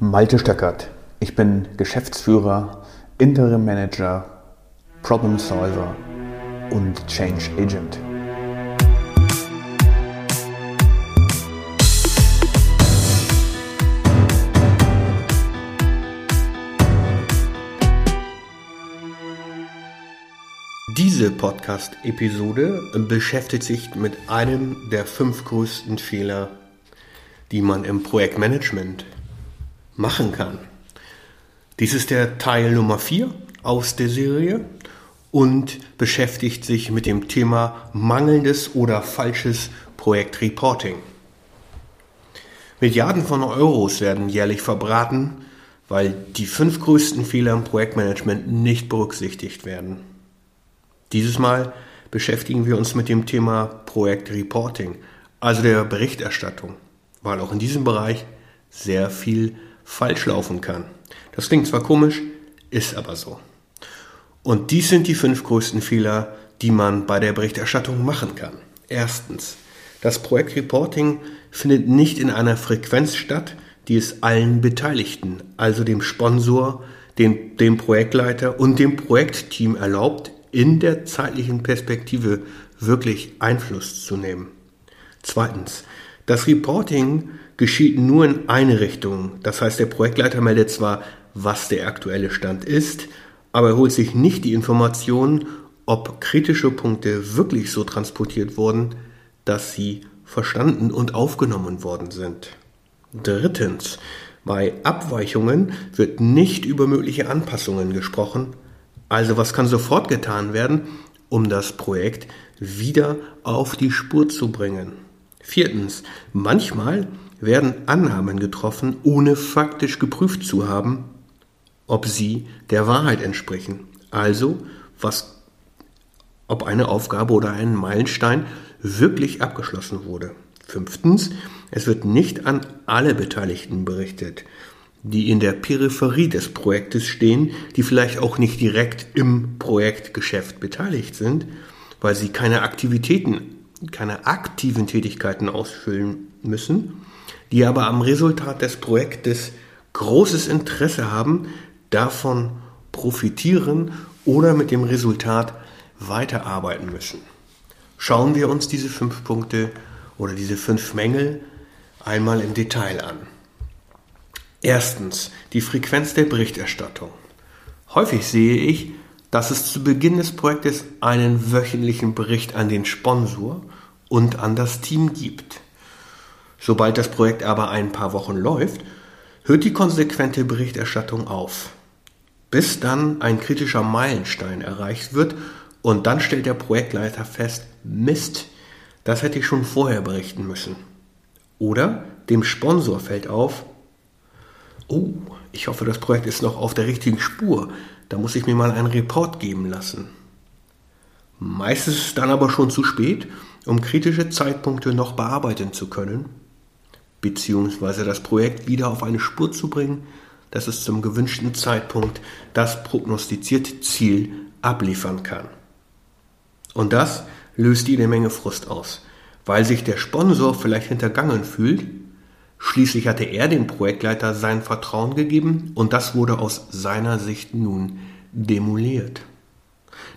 Malte Stöckert. Ich bin Geschäftsführer, Interim Manager, Problem Solver und Change Agent. Diese Podcast-Episode beschäftigt sich mit einem der fünf größten Fehler, die man im Projektmanagement machen kann. Dies ist der Teil Nummer 4 aus der Serie und beschäftigt sich mit dem Thema mangelndes oder falsches Projektreporting. Milliarden von Euros werden jährlich verbraten, weil die fünf größten Fehler im Projektmanagement nicht berücksichtigt werden. Dieses Mal beschäftigen wir uns mit dem Thema Projektreporting, also der Berichterstattung, weil auch in diesem Bereich sehr viel falsch laufen kann. Das klingt zwar komisch, ist aber so. Und dies sind die fünf größten Fehler, die man bei der Berichterstattung machen kann. Erstens, das Projektreporting findet nicht in einer Frequenz statt, die es allen Beteiligten, also dem Sponsor, dem, dem Projektleiter und dem Projektteam erlaubt, in der zeitlichen Perspektive wirklich Einfluss zu nehmen. Zweitens, das Reporting geschieht nur in eine Richtung. Das heißt, der Projektleiter meldet zwar, was der aktuelle Stand ist, aber er holt sich nicht die Informationen, ob kritische Punkte wirklich so transportiert wurden, dass sie verstanden und aufgenommen worden sind. Drittens, bei Abweichungen wird nicht über mögliche Anpassungen gesprochen, also was kann sofort getan werden, um das Projekt wieder auf die Spur zu bringen? Viertens, manchmal werden Annahmen getroffen, ohne faktisch geprüft zu haben, ob sie der Wahrheit entsprechen. Also, was, ob eine Aufgabe oder ein Meilenstein wirklich abgeschlossen wurde. Fünftens, es wird nicht an alle Beteiligten berichtet die in der Peripherie des Projektes stehen, die vielleicht auch nicht direkt im Projektgeschäft beteiligt sind, weil sie keine Aktivitäten, keine aktiven Tätigkeiten ausfüllen müssen, die aber am Resultat des Projektes großes Interesse haben, davon profitieren oder mit dem Resultat weiterarbeiten müssen. Schauen wir uns diese fünf Punkte oder diese fünf Mängel einmal im Detail an. Erstens die Frequenz der Berichterstattung. Häufig sehe ich, dass es zu Beginn des Projektes einen wöchentlichen Bericht an den Sponsor und an das Team gibt. Sobald das Projekt aber ein paar Wochen läuft, hört die konsequente Berichterstattung auf, bis dann ein kritischer Meilenstein erreicht wird und dann stellt der Projektleiter fest, Mist, das hätte ich schon vorher berichten müssen. Oder dem Sponsor fällt auf, oh, ich hoffe, das Projekt ist noch auf der richtigen Spur, da muss ich mir mal einen Report geben lassen. Meist ist es dann aber schon zu spät, um kritische Zeitpunkte noch bearbeiten zu können, beziehungsweise das Projekt wieder auf eine Spur zu bringen, dass es zum gewünschten Zeitpunkt das prognostizierte Ziel abliefern kann. Und das löst jede Menge Frust aus, weil sich der Sponsor vielleicht hintergangen fühlt Schließlich hatte er dem Projektleiter sein Vertrauen gegeben und das wurde aus seiner Sicht nun demoliert.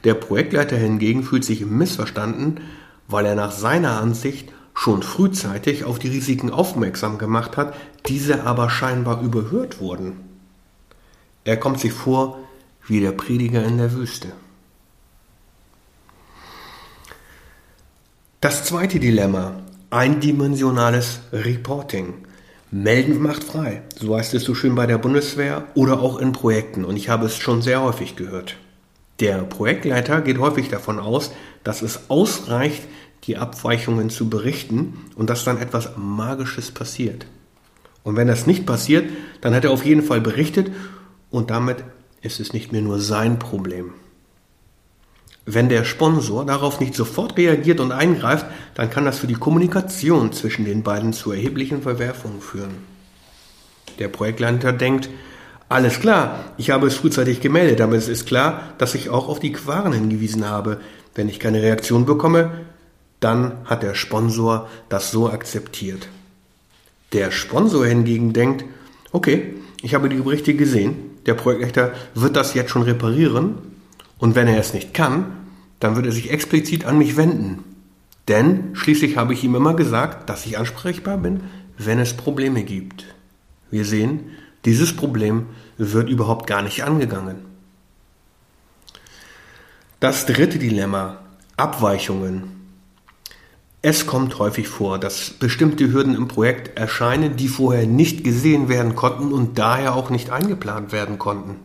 Der Projektleiter hingegen fühlt sich missverstanden, weil er nach seiner Ansicht schon frühzeitig auf die Risiken aufmerksam gemacht hat, diese aber scheinbar überhört wurden. Er kommt sich vor wie der Prediger in der Wüste. Das zweite Dilemma, eindimensionales Reporting. Melden macht frei. So heißt es so schön bei der Bundeswehr oder auch in Projekten. Und ich habe es schon sehr häufig gehört. Der Projektleiter geht häufig davon aus, dass es ausreicht, die Abweichungen zu berichten und dass dann etwas Magisches passiert. Und wenn das nicht passiert, dann hat er auf jeden Fall berichtet und damit ist es nicht mehr nur sein Problem. Wenn der Sponsor darauf nicht sofort reagiert und eingreift, dann kann das für die Kommunikation zwischen den beiden zu erheblichen Verwerfungen führen. Der Projektleiter denkt, alles klar, ich habe es frühzeitig gemeldet, aber es ist klar, dass ich auch auf die Quaren hingewiesen habe. Wenn ich keine Reaktion bekomme, dann hat der Sponsor das so akzeptiert. Der Sponsor hingegen denkt, Okay, ich habe die Berichte gesehen. Der Projektleiter wird das jetzt schon reparieren. Und wenn er es nicht kann, dann wird er sich explizit an mich wenden. Denn schließlich habe ich ihm immer gesagt, dass ich ansprechbar bin, wenn es Probleme gibt. Wir sehen, dieses Problem wird überhaupt gar nicht angegangen. Das dritte Dilemma, Abweichungen. Es kommt häufig vor, dass bestimmte Hürden im Projekt erscheinen, die vorher nicht gesehen werden konnten und daher auch nicht eingeplant werden konnten.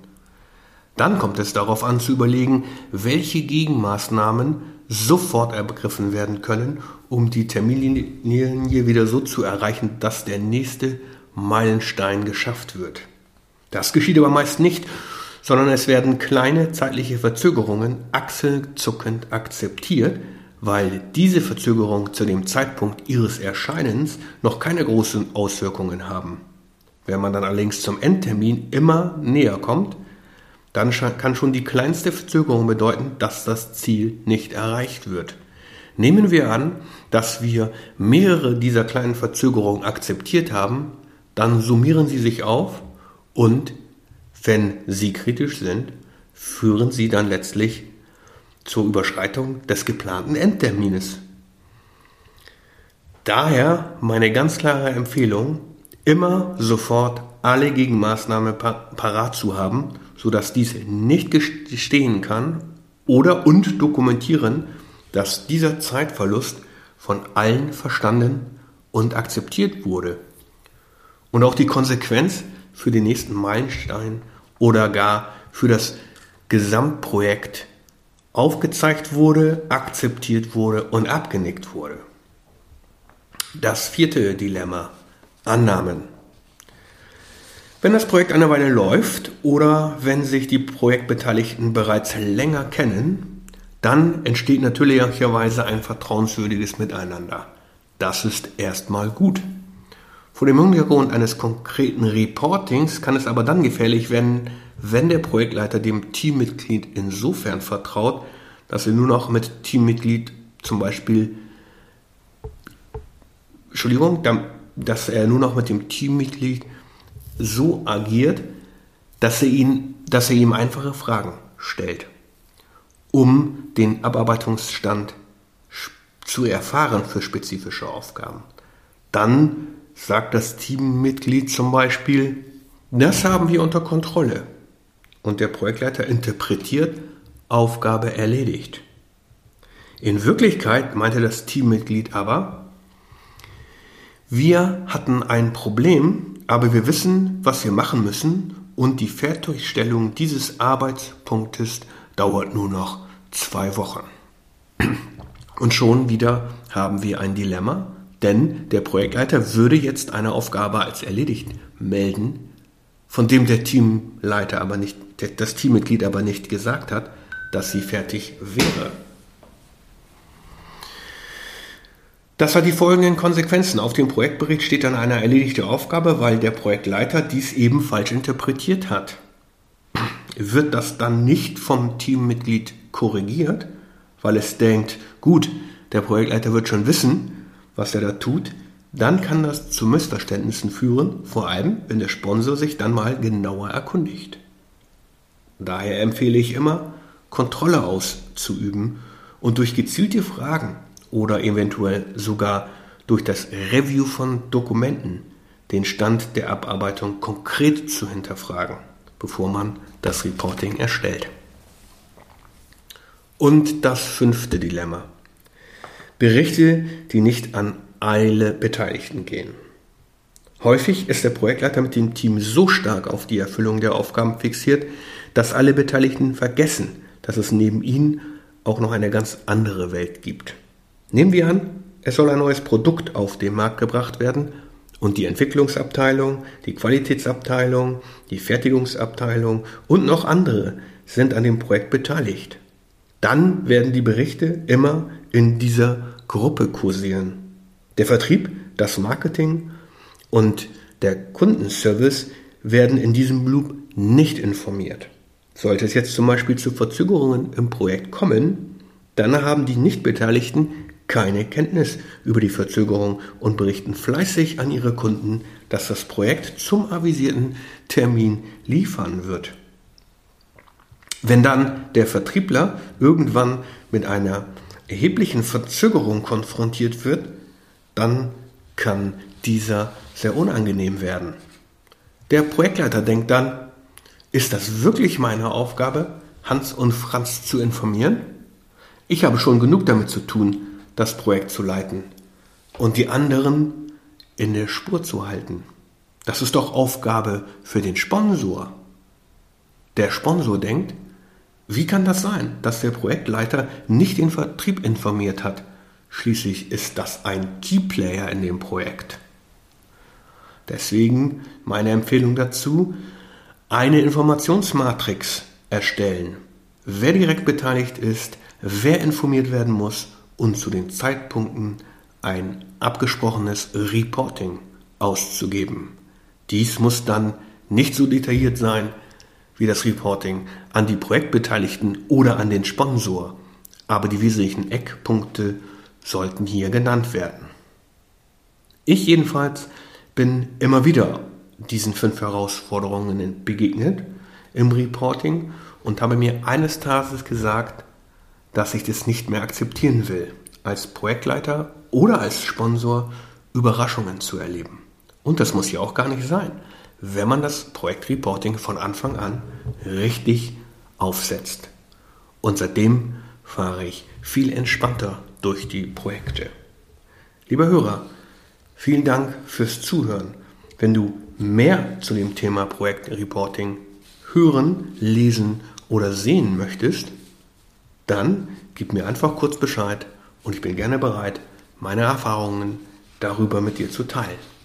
Dann kommt es darauf an zu überlegen, welche Gegenmaßnahmen sofort ergriffen werden können, um die Terminlinie wieder so zu erreichen, dass der nächste Meilenstein geschafft wird. Das geschieht aber meist nicht, sondern es werden kleine zeitliche Verzögerungen achselzuckend akzeptiert, weil diese Verzögerungen zu dem Zeitpunkt ihres Erscheinens noch keine großen Auswirkungen haben. Wenn man dann allerdings zum Endtermin immer näher kommt, dann kann schon die kleinste Verzögerung bedeuten, dass das Ziel nicht erreicht wird. Nehmen wir an, dass wir mehrere dieser kleinen Verzögerungen akzeptiert haben, dann summieren sie sich auf und, wenn sie kritisch sind, führen sie dann letztlich zur Überschreitung des geplanten Endtermines. Daher meine ganz klare Empfehlung, immer sofort alle Gegenmaßnahmen parat zu haben, sodass diese nicht gestehen kann oder und dokumentieren, dass dieser Zeitverlust von allen verstanden und akzeptiert wurde. Und auch die Konsequenz für den nächsten Meilenstein oder gar für das Gesamtprojekt aufgezeigt wurde, akzeptiert wurde und abgenickt wurde. Das vierte Dilemma. Annahmen. Wenn das Projekt eine Weile läuft oder wenn sich die Projektbeteiligten bereits länger kennen, dann entsteht natürlicherweise ein vertrauenswürdiges Miteinander. Das ist erstmal gut. Vor dem Hintergrund eines konkreten Reportings kann es aber dann gefährlich werden, wenn der Projektleiter dem Teammitglied insofern vertraut, dass er nur noch mit Teammitglied zum Beispiel, Entschuldigung, dass er nur noch mit dem Teammitglied so agiert, dass er, ihn, dass er ihm einfache Fragen stellt, um den Abarbeitungsstand zu erfahren für spezifische Aufgaben. Dann sagt das Teammitglied zum Beispiel, das haben wir unter Kontrolle. Und der Projektleiter interpretiert, Aufgabe erledigt. In Wirklichkeit meinte das Teammitglied aber, wir hatten ein Problem, aber wir wissen, was wir machen müssen und die Fertigstellung dieses Arbeitspunktes dauert nur noch zwei Wochen. Und schon wieder haben wir ein Dilemma, denn der Projektleiter würde jetzt eine Aufgabe als erledigt melden, von dem der Teamleiter aber nicht, das Teammitglied aber nicht gesagt hat, dass sie fertig wäre. Das hat die folgenden Konsequenzen. Auf dem Projektbericht steht dann eine erledigte Aufgabe, weil der Projektleiter dies eben falsch interpretiert hat. Wird das dann nicht vom Teammitglied korrigiert, weil es denkt, gut, der Projektleiter wird schon wissen, was er da tut, dann kann das zu Missverständnissen führen, vor allem wenn der Sponsor sich dann mal genauer erkundigt. Daher empfehle ich immer, Kontrolle auszuüben und durch gezielte Fragen oder eventuell sogar durch das Review von Dokumenten den Stand der Abarbeitung konkret zu hinterfragen, bevor man das Reporting erstellt. Und das fünfte Dilemma. Berichte, die nicht an alle Beteiligten gehen. Häufig ist der Projektleiter mit dem Team so stark auf die Erfüllung der Aufgaben fixiert, dass alle Beteiligten vergessen, dass es neben ihnen auch noch eine ganz andere Welt gibt. Nehmen wir an, es soll ein neues Produkt auf den Markt gebracht werden und die Entwicklungsabteilung, die Qualitätsabteilung, die Fertigungsabteilung und noch andere sind an dem Projekt beteiligt. Dann werden die Berichte immer in dieser Gruppe kursieren. Der Vertrieb, das Marketing und der Kundenservice werden in diesem Loop nicht informiert. Sollte es jetzt zum Beispiel zu Verzögerungen im Projekt kommen, dann haben die Nichtbeteiligten keine Kenntnis über die Verzögerung und berichten fleißig an ihre Kunden, dass das Projekt zum avisierten Termin liefern wird. Wenn dann der Vertriebler irgendwann mit einer erheblichen Verzögerung konfrontiert wird, dann kann dieser sehr unangenehm werden. Der Projektleiter denkt dann, ist das wirklich meine Aufgabe, Hans und Franz zu informieren? Ich habe schon genug damit zu tun, das Projekt zu leiten und die anderen in der Spur zu halten. Das ist doch Aufgabe für den Sponsor. Der Sponsor denkt, wie kann das sein, dass der Projektleiter nicht den Vertrieb informiert hat? Schließlich ist das ein Keyplayer in dem Projekt. Deswegen meine Empfehlung dazu, eine Informationsmatrix erstellen. Wer direkt beteiligt ist, wer informiert werden muss und zu den Zeitpunkten ein abgesprochenes Reporting auszugeben. Dies muss dann nicht so detailliert sein wie das Reporting an die Projektbeteiligten oder an den Sponsor, aber die wesentlichen Eckpunkte sollten hier genannt werden. Ich jedenfalls bin immer wieder diesen fünf Herausforderungen begegnet im Reporting und habe mir eines Tages gesagt, dass ich das nicht mehr akzeptieren will, als Projektleiter oder als Sponsor Überraschungen zu erleben. Und das muss ja auch gar nicht sein, wenn man das Projektreporting von Anfang an richtig aufsetzt. Und seitdem fahre ich viel entspannter durch die Projekte. Lieber Hörer, vielen Dank fürs Zuhören. Wenn du mehr zu dem Thema Projektreporting hören, lesen oder sehen möchtest, dann gib mir einfach kurz Bescheid und ich bin gerne bereit, meine Erfahrungen darüber mit dir zu teilen.